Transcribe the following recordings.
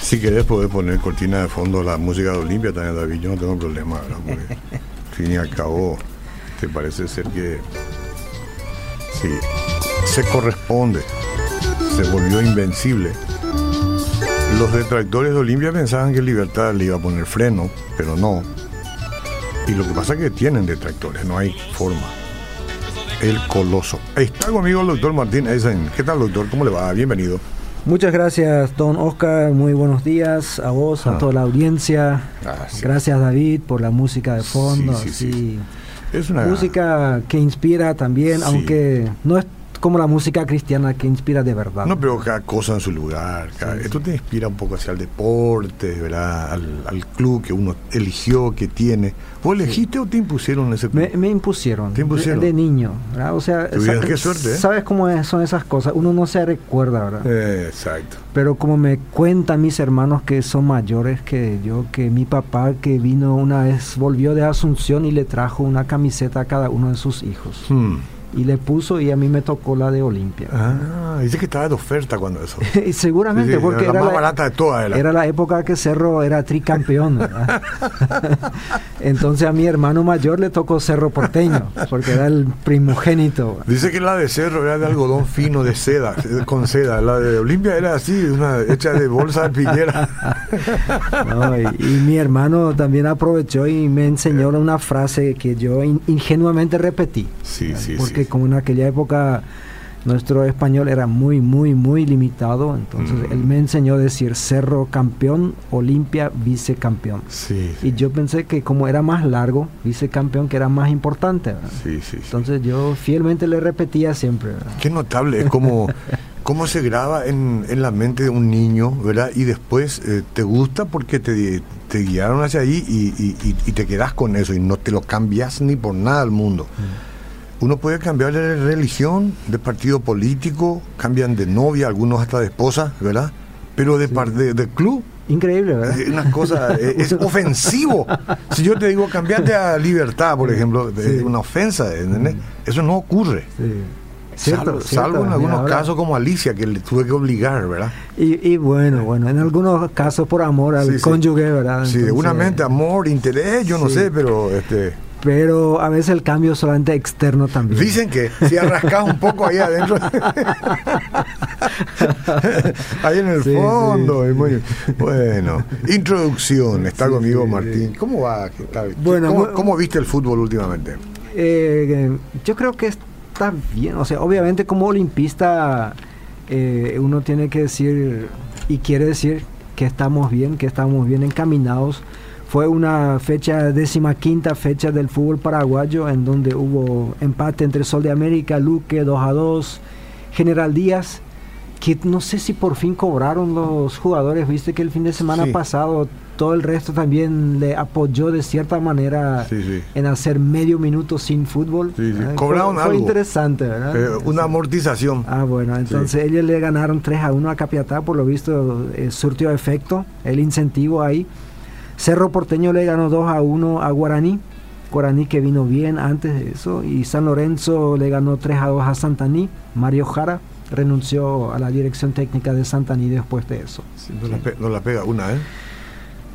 Si querés poder poner cortina de fondo la música de Olimpia también, David, yo no tengo problema, ¿verdad? Porque al fin y al cabo, te parece ser que sí, se corresponde, se volvió invencible. Los detractores de Olimpia pensaban que Libertad le iba a poner freno, pero no. Y lo que pasa es que tienen detractores, no hay forma. El coloso. Está conmigo el doctor Martín Eisen. ¿Qué tal, doctor? ¿Cómo le va? Bienvenido. Muchas gracias, don Oscar. Muy buenos días a vos, a Ah. toda la audiencia. Gracias. Gracias, David, por la música de fondo. Sí, sí, sí. sí. Es una Música que inspira también, aunque no es como la música cristiana que inspira de verdad. No, pero cada cosa en su lugar. cada- Sí, Esto te inspira un poco hacia el deporte, ¿verdad? Al, al club que uno eligió, que tiene. ¿Vos elegiste o te impusieron ese club? Me, me impusieron, Te impusieron. De, de niño, ¿verdad? O sea, Tuvieras sa- qué suerte, ¿eh? ¿sabes cómo es- son esas cosas? Uno no se recuerda, ¿verdad? Eh, exacto. Pero como me cuentan mis hermanos que son mayores que yo, que mi papá que vino una vez, volvió de Asunción y le trajo una camiseta a cada uno de sus hijos. Hmm. Y le puso y a mí me tocó la de Olimpia. Ah, dice que estaba de oferta cuando eso. y seguramente Sí, sí, porque era era la más barata de todas, era. era la época que Cerro era tricampeón. ¿verdad? Entonces a mi hermano mayor le tocó Cerro Porteño, porque era el primogénito. Dice que la de Cerro era de algodón fino, de seda, con seda. La de Olimpia era así, una hecha de bolsa de piñera. ¿no? Y, y mi hermano también aprovechó y me enseñó una frase que yo in- ingenuamente repetí. Sí, sí, porque sí. como en aquella época nuestro español era muy, muy, muy limitado, entonces Mm. él me enseñó a decir Cerro campeón, Olimpia vicecampeón. Sí, Y yo pensé que como era más largo, vicecampeón, que era más importante. sí, sí, sí. Entonces yo fielmente le repetía siempre. ¿verdad? Qué notable, es como cómo se graba en, en la mente de un niño, ¿verdad? Y después eh, te gusta porque te, te guiaron hacia ahí y, y- y- y te quedas con eso y no te lo cambias ni por nada al mundo. Uno puede cambiar de religión, de partido político, cambian de novia, algunos hasta de esposa, ¿verdad? Pero de, par- de, de club, Increíble, ¿verdad? es una cosa, eh, es ofensivo. Si yo te digo, cambiate a libertad, por ejemplo, es Sí. una ofensa, ¿entendés? Eso no ocurre. Sí. Cierto, salvo, cierto. salvo en algunos casos como Alicia, que le tuve que obligar, ¿verdad? Y, y bueno, bueno, en algunos casos por amor al Sí, sí. cónyuge, ¿verdad? Sí, seguramente amor, interés, yo no sí. sé, pero este Pero a veces el cambio es solamente externo también. dicen que si arrascas un poco ahí adentro, ahí en el Sí, fondo, sí, bueno. Introducción, está conmigo Martín. ¿Cómo va? ¿Qué tal? Bueno, ¿Cómo, cómo viste el fútbol últimamente? Eh, yo creo que está bien. O sea, obviamente como olimpista eh, uno tiene que decir y quiere decir que estamos bien, que estamos bien encaminados. Fue una fecha, décima quinta fecha del fútbol paraguayo en donde hubo empate entre Sol de América, Luque 2 a 2, General Díaz, que no sé si por fin cobraron los jugadores, viste que el fin de semana Sí. pasado todo el resto también le apoyó de cierta manera Sí, sí. en hacer medio minuto sin fútbol. Sí. Ah, Cobraron fue, fue algo. interesante, ¿verdad? Eh, una amortización. Ah, bueno, entonces ellos le ganaron 3 a 1 a Capiatá, por lo visto eh, surtió efecto el incentivo ahí. Cerro Porteño le ganó 2 a 1 a Guaraní, Guaraní que vino bien antes de eso, y San Lorenzo le ganó 3 a 2 a Santaní, Mario Jara renunció a la dirección técnica de Santaní después de eso. No, la pe- no la pega una, ¿eh?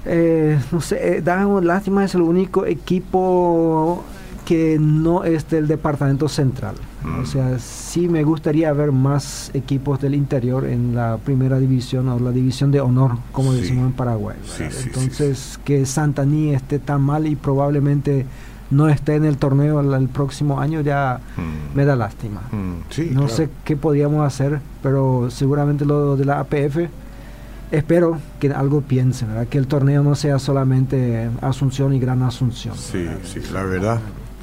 Eh, no sé, eh, da lástima, es el único equipo que no es del departamento central. Mm. O sea, sí me gustaría ver más equipos del interior en la primera división o la división de honor, como Sí. decimos en Paraguay. Entonces, que Santaní esté tan mal y probablemente no esté en el torneo el, el próximo año ya Mm. me da lástima. Mm, No claro. sé qué podíamos hacer, pero seguramente lo de la APF, espero que algo piensen, ¿verdad? que el torneo no sea solamente Asunción y Gran Asunción. Sí, sí, la verdad.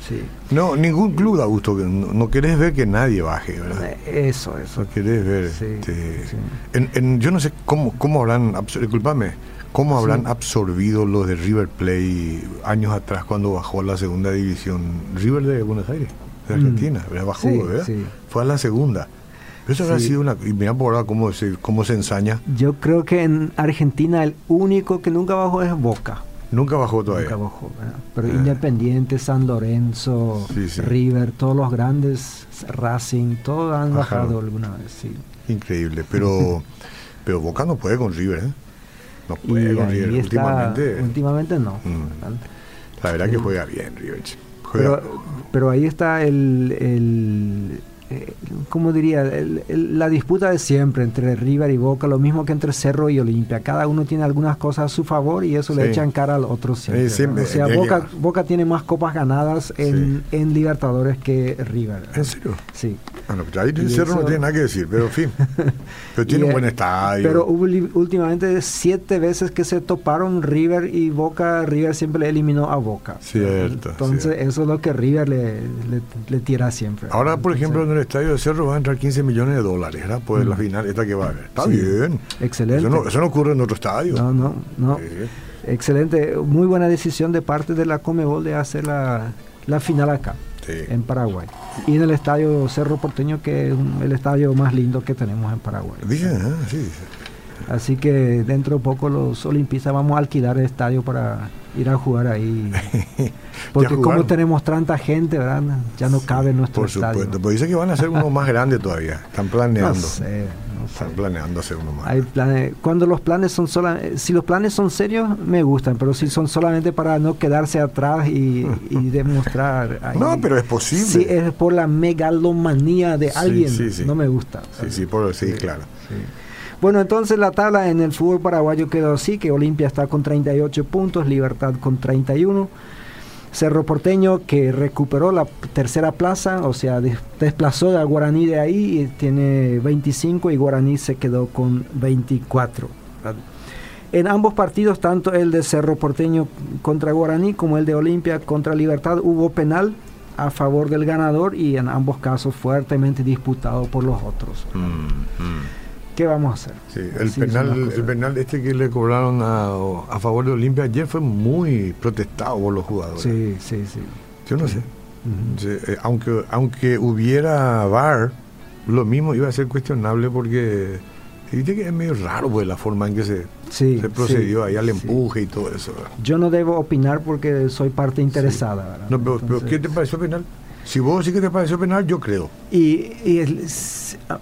Sí. No, ningún club da gusto. No, no querés ver que nadie baje, ¿verdad? Eh, Eso, eso. No querés ver. Sí, este, sí. en- en- yo no sé cómo, cómo habrán, discúlpame, cómo habrán absorbido los de River Play años atrás cuando bajó a la segunda división. River de Buenos Aires, de Mm. Argentina, ¿verdad? Bajó, ¿verdad? Fue a la segunda. Eso habrá Sí. sido una. Y mira por ahora cómo se, cómo se ensaña. Yo creo que en Argentina el único que nunca bajó es Boca. Nunca bajó todavía. Nunca bajó, ¿verdad? Pero Eh. Independiente, San Lorenzo, Sí, sí. River, todos los grandes, Racing, todos han Bajaron. bajado alguna vez, sí. Increíble. Pero, pero Boca no puede con River, ¿eh? No puede Y con River. está- Últimamente, últimamente no. Mm. la verdad que juega bien, River. Juega- Pero, pero ahí está el, el eh, ¿cómo diría? El- el- la disputa de siempre entre River y Boca, lo mismo que entre Cerro y Olimpia. Cada uno tiene algunas cosas a su favor y eso le echan cara al otro siempre. Sí, siempre, ¿no? O sea, Boca, Boca tiene más copas ganadas en, en Libertadores que River. ¿En serio? Sí. Bueno, pues ahí Y Cerro no tiene nada que decir, pero en fin. Pero tiene un eh, buen estadio. Pero hubo últimamente siete veces que se toparon River y Boca, River siempre le eliminó a Boca. Cierto, Entonces cierto. eso es lo que River le, le, le tira siempre. Ahora, por Entonces, ejemplo, en el estadio de Cerro van a entrar 15 millones de dólares, ¿verdad? Pues la Mm. final esta que va a haber. Está Sí. bien. Excelente. Eso no, eso no ocurre en otro estadio. No, no, no. Sí. Excelente. Muy buena decisión de parte de la Comebol de hacer la, la final acá, Sí. en Paraguay. Y en el estadio Cerro Porteño, que es un- el estadio más lindo que tenemos en Paraguay. Ah, sí. Así que dentro de poco los olimpistas vamos a alquilar el estadio para ir a jugar ahí. Porque como tenemos tanta gente, ¿verdad? Ya no cabe en nuestro Por estadio. supuesto. Pues dice que van a hacer uno más grande todavía. Están No planeando. sé, no sé. Están planeando hacer uno más. Hay planes, cuando los planes son sola, si los planes son serios me gustan, pero si son solamente para no quedarse atrás y, y demostrar. ahí- No, pero es posible. Si es por la megalomanía de alguien, sí, sí. no me gusta. Sí, sí, por, sí, claro. Bueno, entonces la tabla en el fútbol paraguayo quedó así, que Olimpia está con 38 puntos, Libertad con 31, Cerro Porteño que recuperó la tercera plaza, o sea, des- desplazó a Guaraní de ahí y tiene 25 y Guaraní se quedó con 24. En ambos partidos, tanto el de Cerro Porteño contra Guaraní como el de Olimpia contra Libertad, hubo penal a favor del ganador y en ambos casos fuertemente disputado por los otros. Mm, mm. ¿Qué vamos a hacer? Sí, el penal, el penal este que le cobraron a, a favor de Olimpia ayer fue muy protestado por los jugadores. Sí, sí, sí. Yo no sé. Sí, eh, aunque, aunque hubiera VAR, lo mismo iba a ser cuestionable porque viste que es medio raro pues la forma en que se, Sí, se procedió ahí al empuje y todo eso. ¿verdad? Yo no debo opinar porque soy parte interesada. No, pero, ¿qué te pareció penal? Si vos sí que te pareció penal, yo creo. Y, y el-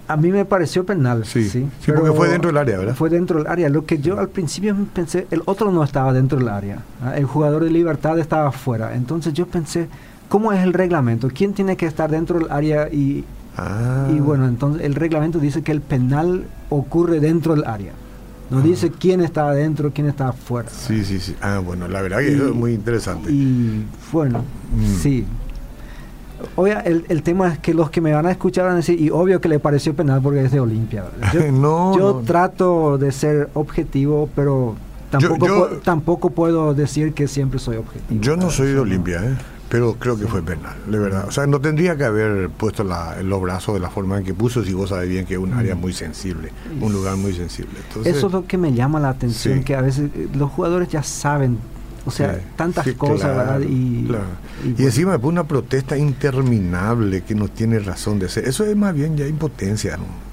a, mí me pareció penal. Sí, Sí, sí, porque fue dentro del área, ¿verdad? Fue dentro del área. Lo que yo al principio pensé, el otro no estaba dentro del área. ¿ah? El jugador de libertad estaba fuera. Entonces yo pensé, ¿cómo es el reglamento? ¿Quién tiene que estar dentro del área? Y, Ah, y bueno, entonces el reglamento dice que el penal ocurre dentro del área. No Ah. dice quién está adentro, quién está afuera. Sí, sí, sí. Ah, bueno, la verdad que Y- eso es muy interesante. Y bueno, Mm. sí. Oye, el, el tema es que los que me van a escuchar van a decir, y obvio que le pareció penal porque es de Olimpia. Yo, No, yo no. trato de ser objetivo, pero tampoco, yo- tampoco puedo decir que siempre soy objetivo. Yo no soy de Olimpia, ¿eh? pero creo que fue penal, de verdad. O sea, no tendría que haber puesto la, los brazos de la forma en que puso si vos sabés bien que es un área muy sensible, un lugar muy sensible. Entonces, Eso es lo que me llama la atención, Sí. que a veces eh, los jugadores ya saben, o sea, Sí, tantas sí, cosas, claro, ¿verdad? Y, claro. y Y encima después una protesta interminable que no tiene razón de ser. Eso es más bien ya impotencia, ¿no?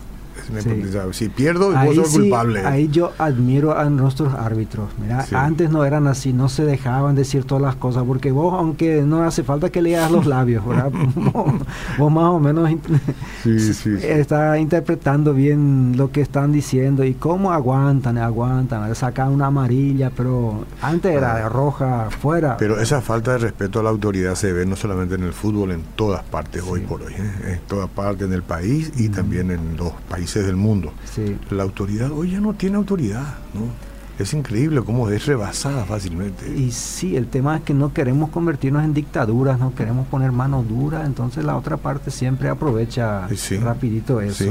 Sí. Si pierdo, vos sos sí, culpable. ahí yo admiro a nuestros árbitros. Mira, Sí. antes no eran así, no se dejaban decir todas las cosas, porque vos, aunque no hace falta que leas los labios, ¿verdad? vos, vos más o menos está interpretando bien lo que están diciendo y cómo aguantan, aguantan, sacan una amarilla, pero antes era Ah. de roja fuera. Pero esa falta de respeto a la autoridad se ve no solamente en el fútbol, en todas partes hoy por hoy. ¿eh? En todas partes en el país y también en los países del mundo. Sí. La autoridad hoy ya no tiene autoridad, ¿no? Es increíble cómo es rebasada fácilmente. Y sí, el tema es que no queremos convertirnos en dictaduras, no queremos poner mano dura, entonces la otra parte siempre aprovecha Sí, rapidito eso.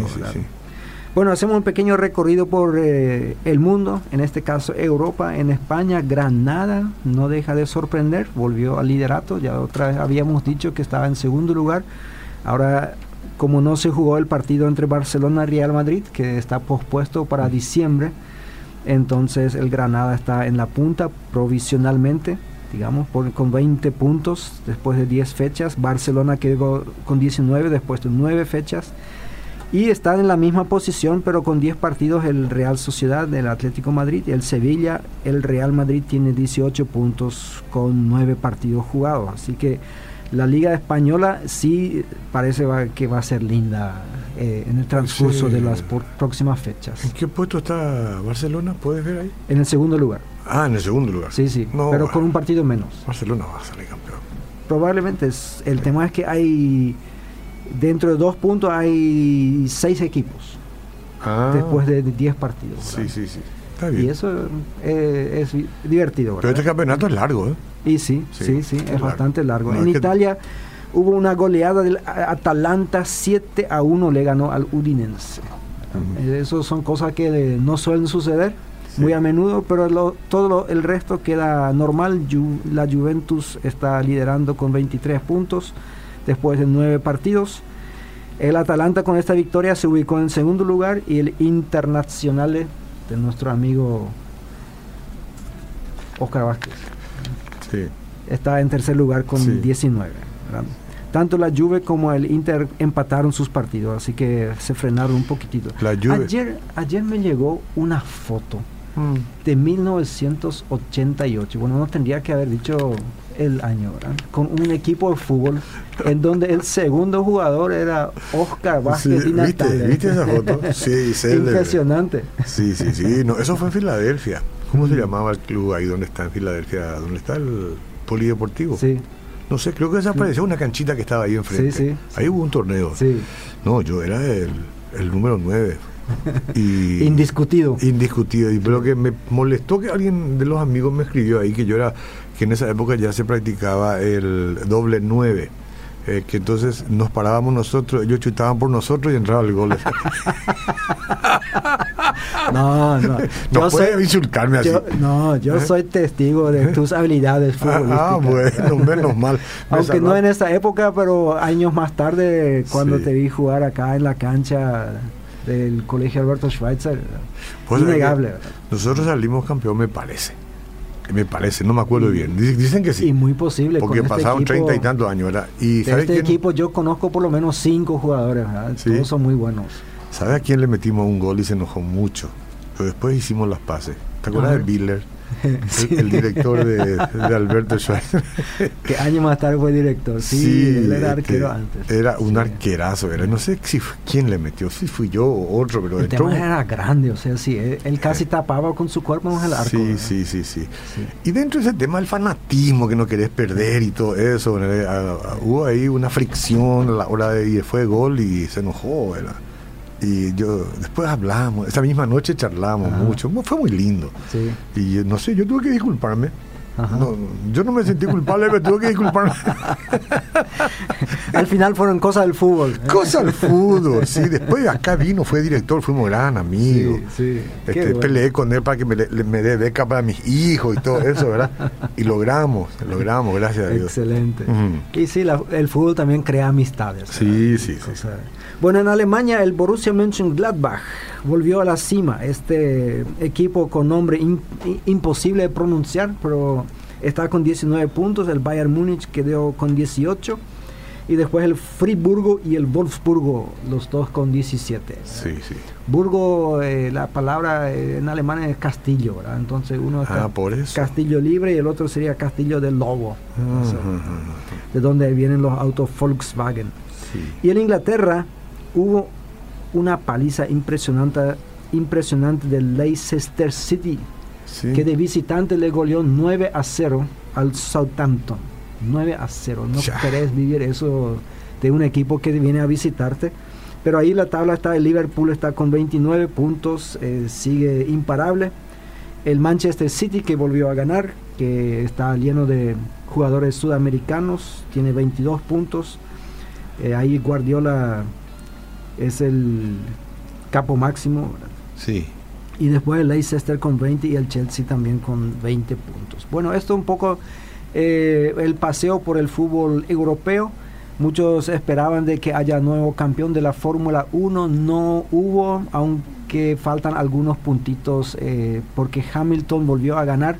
Bueno, hacemos un pequeño recorrido por eh, el mundo, en este caso Europa, en España, Granada no deja de sorprender, volvió al liderato, ya otra vez habíamos dicho que estaba en segundo lugar, ahora como no se jugó el partido entre Barcelona y Real Madrid, que está pospuesto para diciembre, entonces el Granada está en la punta provisionalmente, digamos, con 20 puntos después de 10 fechas, Barcelona quedó con 19 después de 9 fechas. Y están en la misma posición, pero con 10 partidos el Real Sociedad, el Atlético Madrid y el Sevilla. El Real Madrid tiene 18 puntos con 9 partidos jugados. Así que La Liga Española sí parece que va a ser linda eh, en el transcurso de las próximas fechas. ¿En qué puesto está Barcelona? ¿Puedes ver ahí? En el segundo lugar. Ah, en el segundo lugar. Sí, sí, pero con un partido menos. Barcelona va a salir campeón. Probablemente. Es, el tema es que hay, dentro de dos puntos hay seis equipos. Ah. Después de diez partidos. Sí, sí, sí. Y eso eh, es divertido. Pero este campeonato es largo, ¿eh? Y sí, sí, sí, es, bastante largo. en Italia hubo una goleada del Atalanta 7 a 1 le ganó al Udinense. Eso son cosas que no suelen suceder muy a menudo, pero todo el resto queda normal. la Juventus está liderando con 23 puntos después de 9 partidos. El Atalanta con esta victoria se ubicó en segundo lugar y el Internazionale de nuestro amigo Oscar Vázquez está en tercer lugar con 19. Tanto la Juve como el Inter empataron sus partidos, así que se frenaron un poquitito. Ayer, ayer me llegó una foto de 1988. Bueno, no tendría que haber dicho el año, Con un equipo de fútbol en donde el segundo jugador era Oscar Vázquez ¿viste, esa foto? Sí, Impresionante. Sí, sí, sí. No, eso fue en Filadelfia. ¿Cómo se llamaba el club ahí donde está en Filadelfia? ¿Dónde está el polideportivo? Sí. No sé, creo que desapareció una canchita que estaba ahí enfrente. Sí, sí. Ahí hubo un torneo. Sí. No, yo era el, el número 9 indiscutido. Indiscutido. Y lo que me molestó que alguien de los amigos me escribió ahí que yo era, que en esa época ya se practicaba el doble nueve. Eh, que entonces nos parábamos nosotros, ellos chutaban por nosotros y entraba el gol. no, no. No puede insultarme así. no, yo ¿Eh? soy testigo de tus habilidades futbolísticas. Ah, bueno, menos mal. Aunque no en esa época, pero años más tarde, cuando te vi jugar acá en la cancha del colegio Alberto Schweitzer. Pues innegable. Nosotros salimos campeón, me parece. Me parece, no me acuerdo bien. Dicen que sí. Y muy posible. Porque este pasaron treinta y tantos años. ¿verdad? Y de este equipo yo conozco por lo menos cinco jugadores. Todos son muy buenos. ¿Sabe a quién le metimos un gol y se enojó mucho? Pero después hicimos las pases. ¿Te acuerdas de Biller? el, director de, Alberto Schweitzer. que año más tarde fue director. Sí, él era arquero antes. Era un arquerazo, era. No sé si quién le metió, si fui yo o otro, pero el tema era grande, o sea, sí, él, casi tapaba con su cuerpo en el arco. Sí, sí, sí, sí, Y dentro de ese tema, el fanatismo que no querés perder y todo eso, hubo ahí una fricción a la hora de y fue gol y se enojó, ¿verdad? Y yo después hablamos, esa misma noche charlamos mucho, fue muy lindo. Y no sé, yo tuve que disculparme. Yo no me sentí culpable, pero tuve que disculparme. Al final fueron cosas del fútbol. Cosas del fútbol, sí. Después acá vino, fue director, fuimos gran amigos. Este, peleé con él para que me, me, dé beca para mis hijos y todo eso, ¿verdad? Y logramos, logramos, gracias a Dios. Excelente. Y sí, el fútbol también crea amistades. Sí, sí, sí. Bueno, en Alemania el Borussia Mönchengladbach volvió a la cima. Este equipo con nombre imposible de pronunciar, pero está con 19 puntos. El Bayern Múnich quedó con 18. Y después el Friburgo y el Wolfsburgo, los dos con 17. Sí, sí. Burgo, eh, la palabra eh, en alemán es castillo, ¿verdad? Entonces uno es ah, castillo libre y el otro sería castillo del lobo, de donde vienen los autos Volkswagen. Y en Inglaterra hubo una paliza impresionante, impresionante del Leicester City, que de visitante le goleó 9 a 0 al Southampton. 9 a 0. No querés vivir eso de un equipo que viene a visitarte. Pero ahí la tabla está, el Liverpool está con 29 puntos, eh, sigue imparable. El Manchester City que volvió a ganar, que está lleno de jugadores sudamericanos, tiene 22 puntos. Eh, ahí Guardiola es el capo máximo. Sí. Y después el Leicester con 20 y el Chelsea también con 20 puntos. Bueno, esto un poco eh, el paseo por el fútbol europeo. Muchos esperaban de que haya nuevo campeón de la Fórmula 1. No hubo, aunque faltan algunos puntitos eh, porque Hamilton volvió a ganar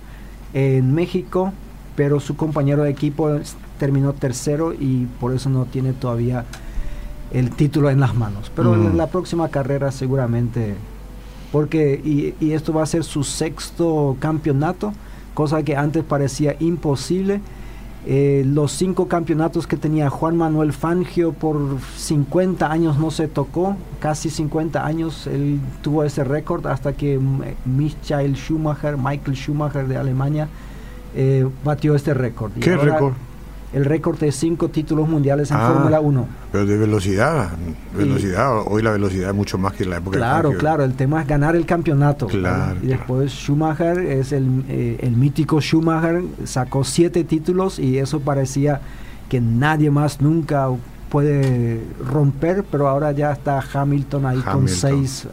en México, pero su compañero de equipo terminó tercero y por eso no tiene todavía el título en las manos. Pero en la próxima carrera seguramente, porque y, esto va a ser su sexto campeonato, cosa que antes parecía imposible. Eh, los cinco campeonatos que tenía Juan Manuel Fangio por 50 años no se tocó, casi 50 años él tuvo ese récord hasta que Michael Schumacher, Michael Schumacher de Alemania, eh, batió este récord. ¿Qué récord? El récord de cinco títulos mundiales en ah, Fórmula 1. Pero de velocidad, velocidad, hoy la velocidad es mucho más que en la época Claro, claro, el tema es ganar el campeonato. Claro, y después Schumacher, es el, eh, el mítico Schumacher, sacó siete títulos y eso parecía que nadie más nunca puede romper, pero ahora ya está Hamilton ahí con seis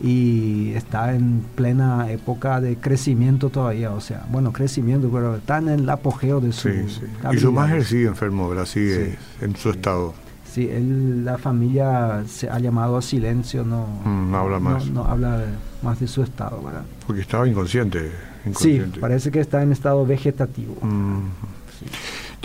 y está en plena época de crecimiento todavía, o sea, bueno, crecimiento, pero está en el apogeo de su... Sí, sí. Y su mujer sigue enfermo, ¿verdad? Sigue en su estado. Sí, él, la familia se ha llamado a silencio, no, mm, no habla más. No, habla más de su estado, ¿verdad? Porque estaba inconsciente. Sí, parece que está en estado vegetativo. Mm.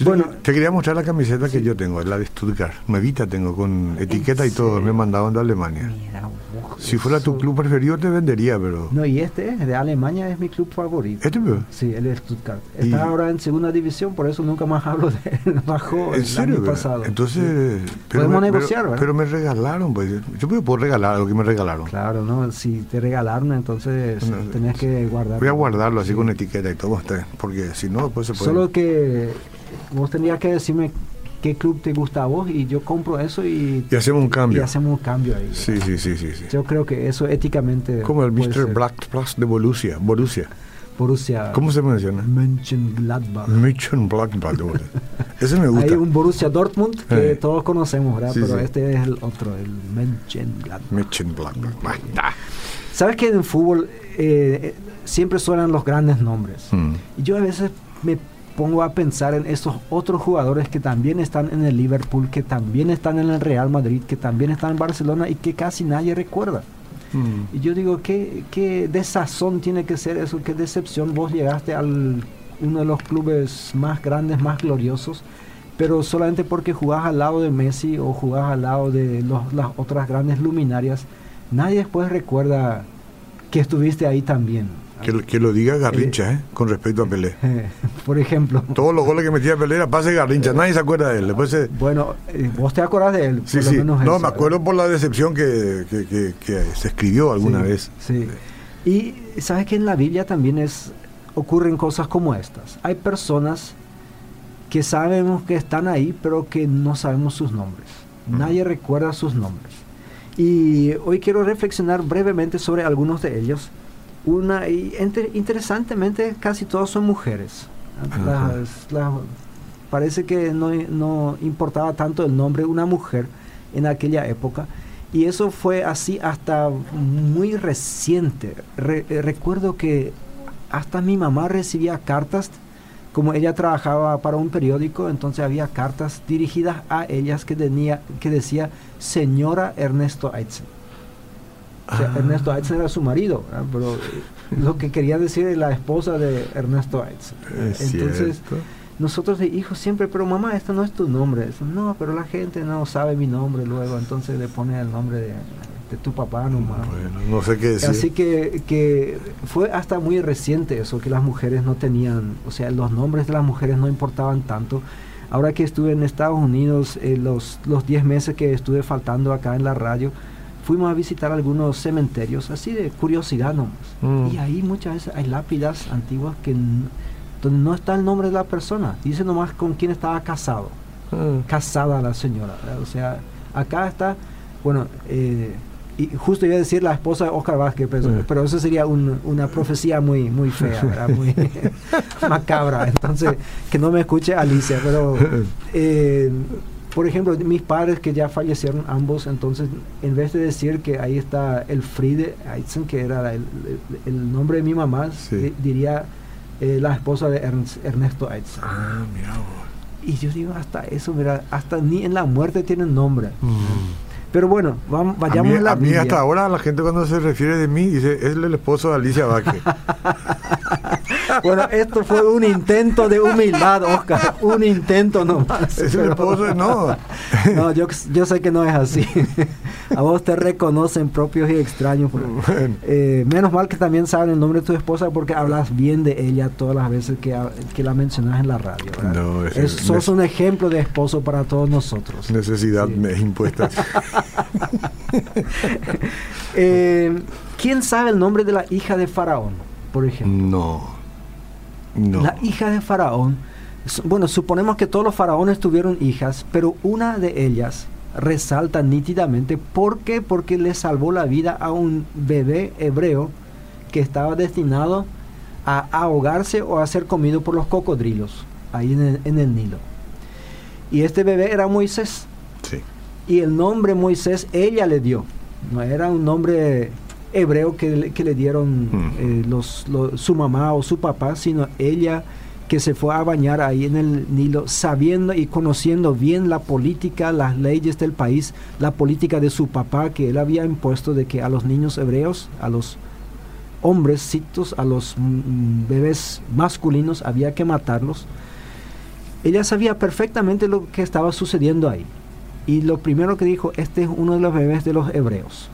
Bueno, te, quería mostrar la camiseta que yo tengo, la de Stuttgart. Nuevita tengo, con etiqueta y todo. Me mandaban de Alemania. Mira, si fuera tu club preferido te vendería, pero... No, y este de Alemania es mi club favorito. ¿Este? Sí, el Stuttgart. Está ahora en segunda división, por eso nunca más hablo de él. Bajó el año pasado. Entonces... Podemos negociar, ¿verdad? Pero me regalaron, pues. Yo puedo regalar algo que me regalaron. Claro, ¿no? Si te regalaron, entonces tenés que guardarlo. Voy a guardarlo así con etiqueta y todo, porque si no, pues se puede... Solo que vos tendrías que decirme qué club te gusta a vos y yo compro eso y, y hacemos un cambio. Y hacemos un cambio ahí. Sí, sí, sí, sí, Yo creo que eso éticamente. Como el Mr. Black Plus de Borussia. Borussia. Borussia. ¿Cómo se menciona? Mönchengladbach. Mönchengladbach. Ese me gusta. Hay un Borussia Dortmund que todos conocemos, ¿verdad? Pero este es el otro, el Mönchengladbach. Mönchengladbach. ¿Sabes que en fútbol eh, siempre suenan los grandes nombres? Mm. Y yo a veces me pongo a pensar en estos otros jugadores que también están en el Liverpool, que también están en el Real Madrid, que también están en Barcelona y que casi nadie recuerda. Mm. Y yo digo, ¿qué, ¿qué desazón tiene que ser eso? ¿Qué decepción? Vos llegaste al uno de los clubes más grandes, más gloriosos, pero solamente porque jugás al lado de Messi o jugás al lado de las otras grandes luminarias, nadie después recuerda que estuviste ahí también. Que, lo diga Garrincha, ¿eh? Con respecto a Pelé. Por ejemplo. Todos los goles que metía Pelé era pase Garrincha, nadie se acuerda de él. Después Bueno, eh, vos te acordás de él. Sí, sí. no, me acuerdo por la decepción que, se escribió alguna vez. Sí. Y sabes que en la Biblia también es ocurren cosas como estas. Hay personas que sabemos que están ahí, pero que no sabemos sus nombres. Nadie recuerda sus nombres. Y hoy quiero reflexionar brevemente sobre algunos de ellos una y interesantemente casi todas son mujeres. parece que no, importaba tanto el nombre de una mujer en aquella época. Y eso fue así hasta muy reciente. Eh, recuerdo que hasta mi mamá recibía cartas, como ella trabajaba para un periódico, entonces había cartas dirigidas a ellas que, tenía, que decía señora Ernesto Aitzen. Ah. Ernesto Aitzen era su marido, pero lo que quería decir es la esposa de Ernesto Aitzen. Entonces, nosotros de hijos siempre, pero mamá, esto no es tu nombre. no, pero la gente no sabe mi nombre luego, entonces le pone el nombre de, tu papá nomás. Bueno, no sé qué decir. Así que, que fue hasta muy reciente eso, que las mujeres no tenían, o sea, los nombres de las mujeres no importaban tanto. Ahora que estuve en Estados Unidos, eh, los 10 meses que estuve faltando acá en la radio, fuimos a visitar algunos cementerios, así de curiosidad nomás. Mm. Y ahí muchas veces hay lápidas antiguas que donde no está el nombre de la persona, dice nomás con quién estaba casado. Mm. Casada la señora. O sea, acá está, bueno, eh, y justo iba a decir la esposa de Oscar Vázquez, pero, mm. eso sería una profecía muy, muy fea, muy macabra. Entonces, que no me escuche Alicia, pero eh, por ejemplo, mis padres que ya fallecieron ambos, entonces en vez de decir que ahí está el Friede Eitzen, que era el, nombre de mi mamá, diría eh, la esposa de Ernesto Eitzen. Ah, mira. Y yo digo, hasta eso, mira, hasta ni en la muerte tienen nombre. Mm. Pero bueno, vamos, vayamos a, la a mí hasta ahora la gente cuando se refiere de mí dice, es el esposo de Alicia Vázquez. bueno, esto fue un intento de humildad, Oscar. Un intento nomás. Es el esposo, no. no, yo, yo sé que no es así. a vos te reconocen propios y extraños. Eh, menos mal que también saben el nombre de tu esposa porque hablas bien de ella todas las veces que, que la mencionas en la radio. No, es, sos un ejemplo de esposo para todos nosotros. Necesidad me impuesta. eh, ¿Quién sabe el nombre de la hija de Faraón, por ejemplo? No. No. La hija de Faraón bueno, suponemos que todos los faraones tuvieron hijas, pero una de ellas resalta nítidamente. ¿Por qué? Porque le salvó la vida a un bebé hebreo que estaba destinado a ahogarse o a ser comido por los cocodrilos ahí en el, Nilo. Y este bebé era Moisés. Sí. Y el nombre Moisés ella le dio. No era un nombre hebreo que, le dieron mm. eh, los, su mamá o su papá, sino ella que se fue a bañar ahí en el Nilo, sabiendo y conociendo bien la política, las leyes del país, la política de su papá que él había impuesto de que a los niños hebreos, a los hombrecitos, a los mm, mm, bebés masculinos había que matarlos. Ella sabía perfectamente lo que estaba sucediendo ahí. Y lo primero que dijo, este es uno de los bebés de los hebreos.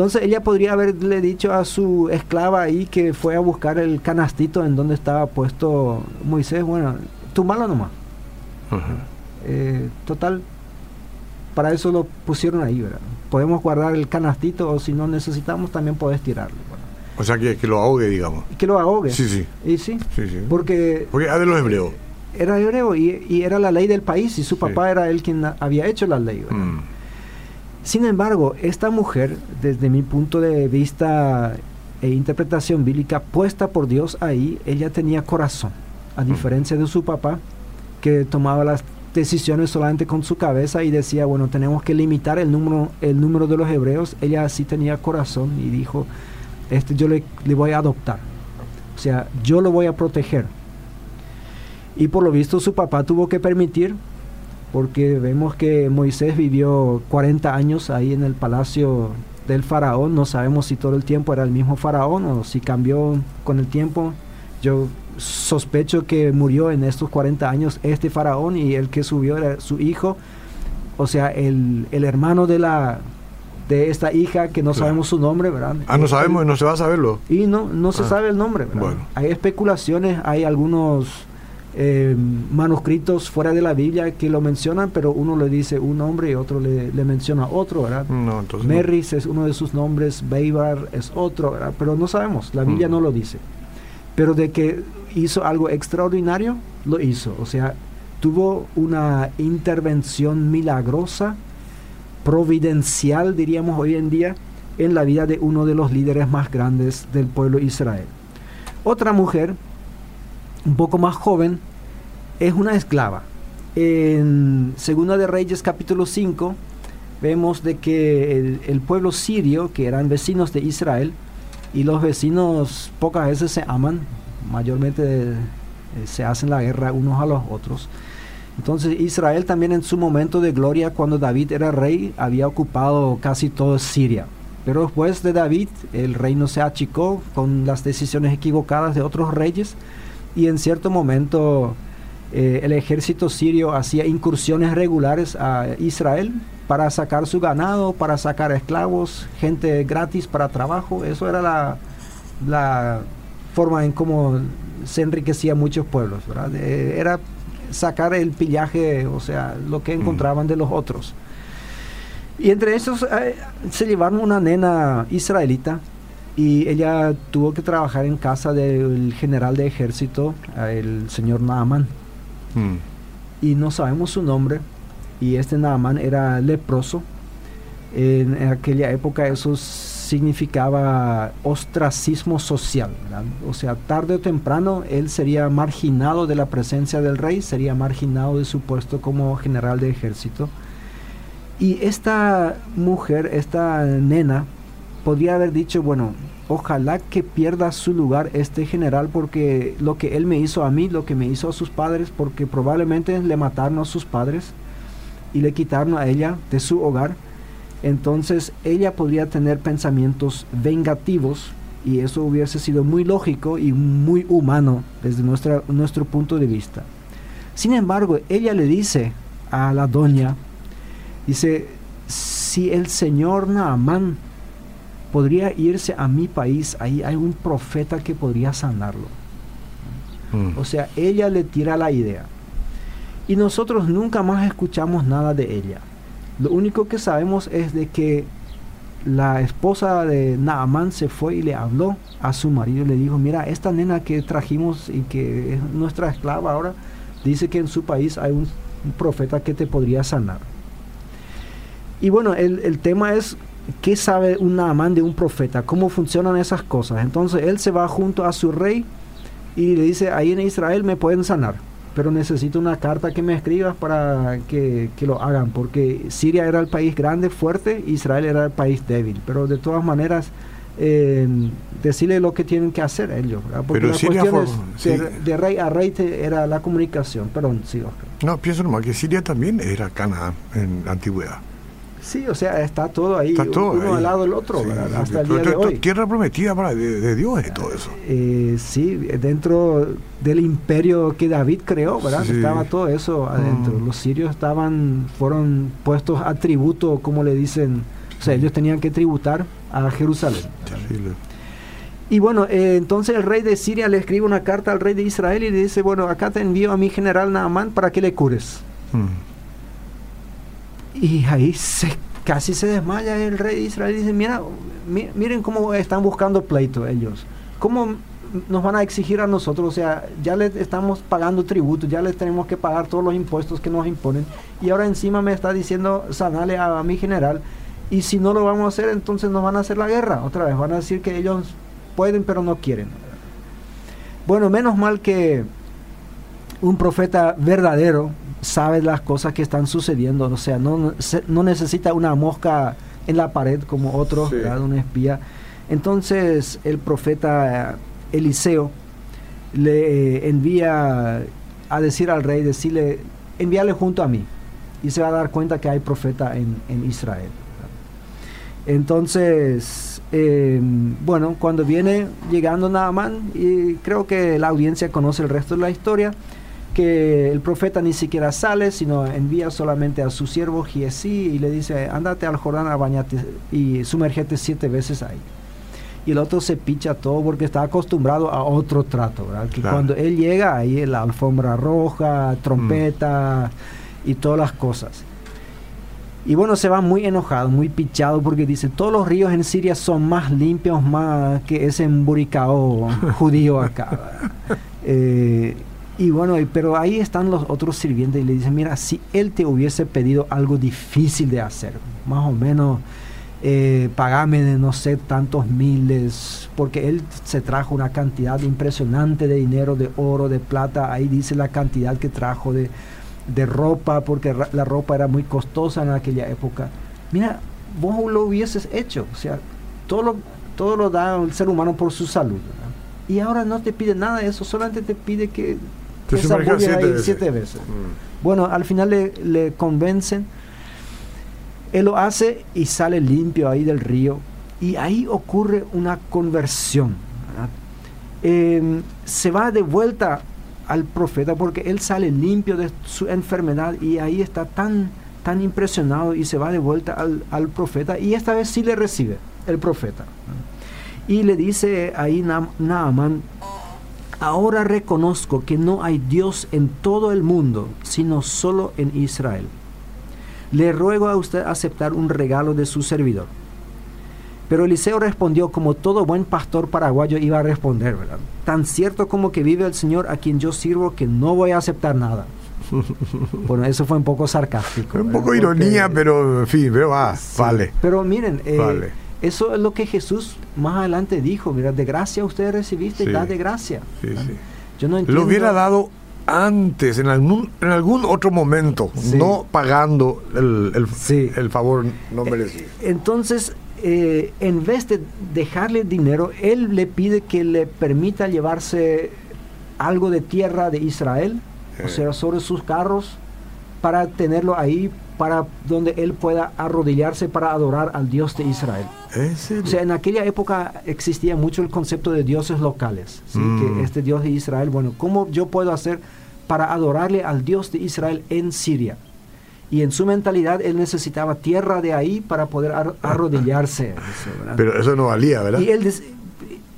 Entonces ella podría haberle dicho a su esclava ahí que fue a buscar el canastito en donde estaba puesto Moisés, bueno, tú malo nomás. Eh, total, para eso lo pusieron ahí, ¿verdad? Podemos guardar el canastito o si no necesitamos también puedes tirarlo. O sea, que, que, lo ahogue, digamos. Que lo ahogue. Sí, sí. Y sí, sí, sí. Porque... Porque era de los hebreos. Era hebreo y, y, era la ley del país y su papá era él quien había hecho la ley. Mm. Sin embargo, esta mujer, desde mi punto de vista e interpretación bíblica, puesta por Dios ahí, ella tenía corazón, a diferencia de su papá, que tomaba las decisiones solamente con su cabeza y decía, bueno, tenemos que limitar el número, el número de los hebreos. Ella sí tenía corazón y dijo, este yo le, le voy a adoptar. O sea, yo lo voy a proteger. Y por lo visto su papá tuvo que permitir porque vemos que Moisés vivió 40 años ahí en el palacio del faraón, no sabemos si todo el tiempo era el mismo faraón o si cambió con el tiempo. Yo sospecho que murió en estos 40 años este faraón y el que subió era su hijo, o sea, el, hermano de la de esta hija que no sabemos su nombre, ¿verdad? Ah, no sabemos, no se va a saberlo. Y no, no se ah. sabe el nombre, ¿verdad? Hay especulaciones, hay algunos eh, manuscritos fuera de la Biblia que lo mencionan, pero uno le dice un nombre y otro le, menciona otro, ¿verdad? No, Merris es uno de sus nombres, Beibar es otro, pero no sabemos, la Biblia mm. no lo dice. Pero de que hizo algo extraordinario, lo hizo. O sea, tuvo una intervención milagrosa, providencial, diríamos hoy en día, en la vida de uno de los líderes más grandes del pueblo Israel. Otra mujer un poco más joven, es una esclava. En Segunda de Reyes capítulo 5 vemos de que el, pueblo sirio, que eran vecinos de Israel, y los vecinos pocas veces se aman, mayormente eh, se hacen la guerra unos a los otros. Entonces Israel también en su momento de gloria, cuando David era rey, había ocupado casi toda Siria. Pero después de David, el reino se achicó con las decisiones equivocadas de otros reyes y en cierto momento eh, el ejército sirio hacía incursiones regulares a Israel para sacar su ganado, para sacar esclavos, gente gratis para trabajo. Eso era la, la forma en cómo se enriquecían muchos pueblos. Eh, era sacar el pillaje, o sea, lo que encontraban de los otros. Y entre esos eh, se llevaron una nena israelita y ella tuvo que trabajar en casa del general de ejército, el señor Naaman. Hmm. Y no sabemos su nombre. Y este Naaman era leproso. En, aquella época eso significaba ostracismo social. O sea, tarde o temprano él sería marginado de la presencia del rey, sería marginado de su puesto como general de ejército. Y esta mujer, esta nena, podría haber dicho, bueno, ojalá que pierda su lugar este general porque lo que él me hizo a mí, lo que me hizo a sus padres, porque probablemente le mataron a sus padres y le quitaron a ella de su hogar, entonces ella podría tener pensamientos vengativos y eso hubiese sido muy lógico y muy humano desde nuestro punto de vista. Sin embargo, ella le dice a la doña, dice, si el señor Naamán podría irse a mi país, ahí hay un profeta que podría sanarlo. Mm. O sea, ella le tira la idea. Y nosotros nunca más escuchamos nada de ella. Lo único que sabemos es de que la esposa de Naamán se fue y le habló a su marido. Le dijo, mira, esta nena que trajimos y que es nuestra esclava ahora, dice que en su país hay un, un profeta que te podría sanar. Y bueno, el, el tema es ¿qué sabe un Naamán de un profeta? ¿Cómo funcionan esas cosas? Entonces él se va junto a su rey y le dice, ahí en Israel me pueden sanar, pero necesito una carta que me escribas para que, que lo hagan, porque Siria era el país grande, fuerte, Israel era el país débil, pero de todas maneras... eh, decirle lo que tienen que hacer ellos, ¿verdad? porque Pero la Siria cuestión sí. de, de rey a rey te- era la comunicación, perdón, sí, Oscar. No, pienso nomás que Siria también era Canaán en la antigüedad. Sí, o sea, está todo ahí, Está todo uno ahí. al lado del otro, hasta el día de hoy. Tierra prometida para de, de Dios y todo eso. Eh, sí, dentro del imperio que David creó, ¿verdad? Sí. Estaba todo eso adentro. Mm. Los sirios estaban, fueron puestos a tributo, como le dicen, o sea, ellos tenían que tributar a Jerusalén. Terrible. Y bueno, eh, entonces el rey de Siria le escribe una carta al rey de Israel y le dice, bueno, acá te envío a mi general Naamán para que le cures. Mm. Y ahí se, casi se desmaya el rey de Israel y dice, mira, mi- miren cómo están buscando pleito ellos. ¿Cómo nos van a exigir a nosotros? O sea, ya les estamos pagando tributo, ya les tenemos que pagar todos los impuestos que nos imponen. Y ahora encima me está diciendo, sanale a mi general. Y si no lo vamos a hacer, entonces nos van a hacer la guerra. Otra vez, van a decir que ellos pueden pero no quieren. Bueno, menos mal que un profeta verdadero sabe las cosas que están sucediendo, o sea, no, se- no necesita una mosca en la pared como otros, Sí. un espía. Entonces el profeta eh, Eliseo le envía a decir al rey, decirle, envíale junto a mí, y se va a dar cuenta que hay profeta en, en Israel. Entonces, eh, bueno, cuando viene llegando Naamán, y creo que la audiencia conoce el resto de la historia, que el profeta ni siquiera sale, sino envía solamente a su siervo Giesí y le dice, andate al Jordán a bañarte y sumergete siete veces ahí. Y el otro se picha todo porque está acostumbrado a otro trato, ¿verdad? Que Claro. cuando él llega ahí la alfombra roja, trompeta y todas las cosas. Y bueno, se va muy enojado, muy pichado, porque dice, todos los ríos en Siria son más limpios más que ese emburicao judío acá. Eh, y bueno, pero ahí están los otros sirvientes y le dicen, mira, si él te hubiese pedido algo difícil de hacer, más o menos, eh, pagame de no sé tantos miles, porque él se trajo una cantidad impresionante de dinero, de oro, de plata, ahí dice la cantidad que trajo de, de ropa, porque la ropa era muy costosa en aquella época. Mira, vos lo hubieses hecho, o sea, todo lo, todo lo da el ser humano por su salud. Y ahora no te pide nada de eso, solamente te pide que Te siete ahí veces. siete veces. Mm. Bueno, al final le, le convencen. Él lo hace y sale limpio ahí del río. Y ahí ocurre una conversión. Eh, se va de vuelta al profeta porque él sale limpio de su enfermedad y ahí está tan, tan impresionado y se va de vuelta al, al profeta y esta vez sí le recibe el profeta. Y le dice ahí Na- Naaman, Ahora reconozco que no hay Dios en todo el mundo, sino solo en Israel. Le ruego a usted aceptar un regalo de su servidor. Pero Eliseo respondió como todo buen pastor paraguayo iba a responder, ¿verdad? Tan cierto como que vive el Señor a quien yo sirvo que no voy a aceptar nada. Bueno, eso fue un poco sarcástico. Un ¿verdad? poco Porque- ironía, pero en fin, pero Sí. vale. Pero miren, eh, Vale. Eso es lo que Jesús más adelante dijo, mira, de gracia usted recibiste, Sí. da de gracia. Sí, sí. Yo no entiendo. Lo hubiera dado antes, en algún, en algún otro momento, no pagando el, el, Sí. el favor no merecido. Entonces, eh, en vez de dejarle dinero, él le pide que le permita llevarse algo de tierra de Israel, o Eh. sea, sobre sus carros, para tenerlo ahí, para donde él pueda arrodillarse para adorar al Dios de Israel. ¿En serio? O sea, en aquella época existía mucho el concepto de dioses locales, ¿sí? Mm. que este Dios de Israel, bueno, ¿cómo yo puedo hacer para adorarle al Dios de Israel en Siria? y en su mentalidad él necesitaba tierra de ahí para poder arrodillarse. Pero eso no valía, ¿verdad? Y él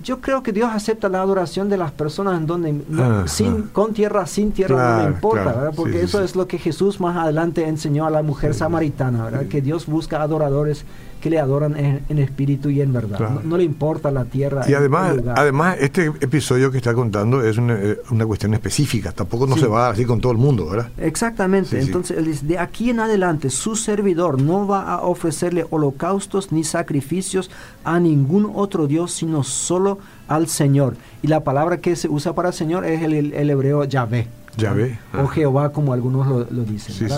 yo creo que Dios acepta la adoración de las personas en donde sin, con tierra, sin tierra, no le importa, ¿verdad? Porque eso es lo que Jesús más adelante enseñó a la mujer samaritana, ¿verdad? Que Dios busca adoradores que le adoran en, espíritu y en verdad. No, le importa la tierra. Y además, además este episodio que está contando es una, eh, cuestión específica. Tampoco no se va así con todo el mundo, ¿verdad? Exactamente. Entonces, él dice, de aquí en adelante, su servidor no va a ofrecerle holocaustos ni sacrificios a ningún otro Dios, sino solo al Señor. Y la palabra que se usa para Señor es el, hebreo Yahvé. Yahvé. O Jehová, como algunos lo, dicen.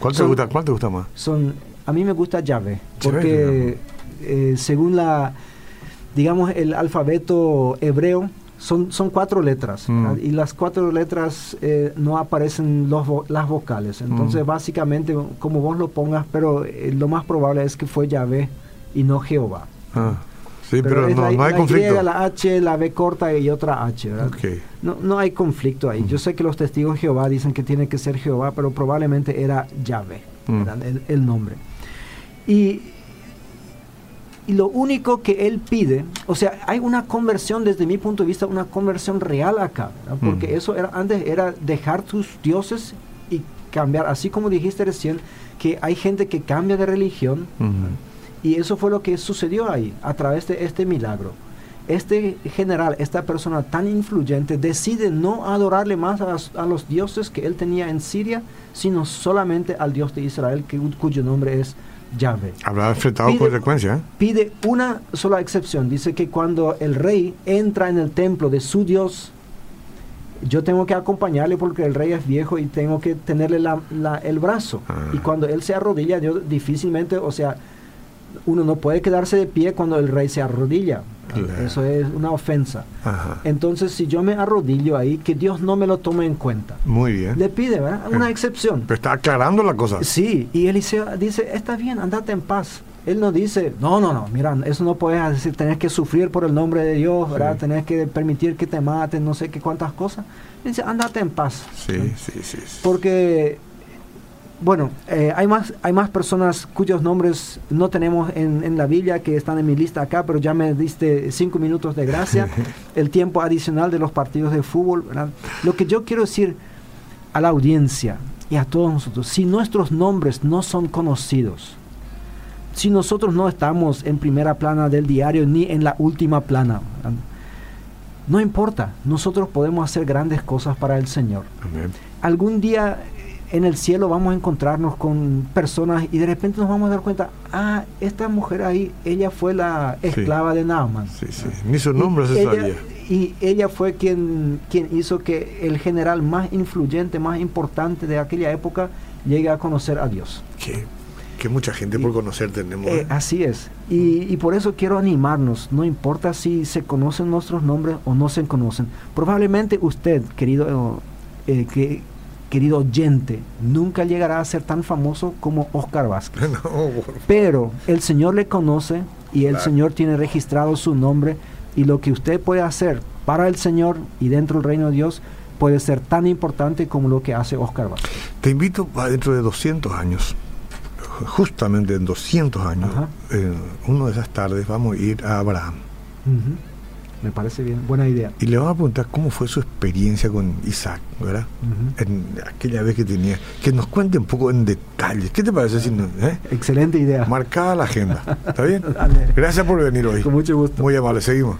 ¿Cuál, te gusta, ¿Cuál te gusta más? Son a mí me gusta llave, porque eh, según la, digamos, el alfabeto hebreo, son, son cuatro letras mm. y las cuatro letras eh, no aparecen los las vocales. Entonces, mm. básicamente, como vos lo pongas, pero eh, lo más probable es que fue Yahvé y no Jehová. Ah. Sí, pero, no, hay conflicto. la H, la B corta y otra H, No, no hay conflicto ahí. Yo sé que los testigos de Jehová dicen que tiene que ser Jehová, pero probablemente era Yahvé, mm. el nombre. Y, lo único que él pide, o sea, hay una conversión desde mi punto de vista, una conversión real acá, porque eso era antes era dejar tus dioses y cambiar, así como dijiste recién, que hay gente que cambia de religión, y eso fue lo que sucedió ahí, a través de este milagro. Este general, esta persona tan influyente, decide no adorarle más a, los dioses que él tenía en Siria, sino solamente al Dios de Israel, que, cuyo nombre es llave. Habrá enfrentado consecuencias. ¿eh? Pide una sola excepción. Dice que cuando el rey entra en el templo de su Dios, yo tengo que acompañarle porque el rey es viejo y tengo que tenerle el brazo. Ah. Y cuando él se arrodilla, yo difícilmente, o sea, uno no puede quedarse de pie cuando el rey se arrodilla. Eso es una ofensa. Entonces, si yo me arrodillo ahí, que Dios no me lo tome en cuenta. Muy bien. Le pide, ¿verdad? Una excepción. Pero está aclarando la cosa. Sí, y Eliseo dice, está bien, andate en paz. Él no dice, no, no, no, mira, eso no puedes decir, tenés que sufrir por el nombre de Dios, ¿verdad? Tenés que permitir que te maten, no sé qué cuántas cosas. dice, andate en paz. sí, sí, sí. Porque bueno, eh, hay, más, hay más personas cuyos nombres no tenemos en, la Biblia que están en mi lista acá, pero ya me diste cinco minutos de gracia, el tiempo adicional de los partidos de fútbol. Lo que yo quiero decir a la audiencia y a todos nosotros, si nuestros nombres no son conocidos, si nosotros no estamos en primera plana del diario ni en la última plana, no importa, nosotros podemos hacer grandes cosas para el Señor. Algún día en el cielo vamos a encontrarnos con personas y de repente nos vamos a dar cuenta, ah, esta mujer ahí, ella fue la esclava de Naaman. Sí, sí, ni su nombre se sabía. Y ella fue quien, quien hizo que el general más influyente, más importante de aquella época llegue a conocer a Dios. Que, que mucha gente por conocer tenemos. Eh, ¿eh? así es. Y, y, por eso quiero animarnos, no importa si se conocen nuestros nombres o no se conocen. Probablemente usted, querido, eh, que querido oyente, nunca llegará a ser tan famoso como Oscar Vázquez. Pero el Señor le conoce y el Señor tiene registrado su nombre y lo que usted puede hacer para el Señor y dentro del reino de Dios puede ser tan importante como lo que hace Oscar Vázquez. Te invito para dentro de 200 años, justamente en 200 años, eh, una de esas tardes vamos a ir a Abraham. Me parece bien, buena idea. Y le vamos a preguntar cómo fue su experiencia con Isaac, ¿verdad? En aquella vez que tenía. Que nos cuente un poco en detalles. ¿Qué te parece? Si eh? Excelente idea. Marcada la agenda. ¿Está bien? Gracias por venir hoy. Con mucho gusto. Muy amable, seguimos.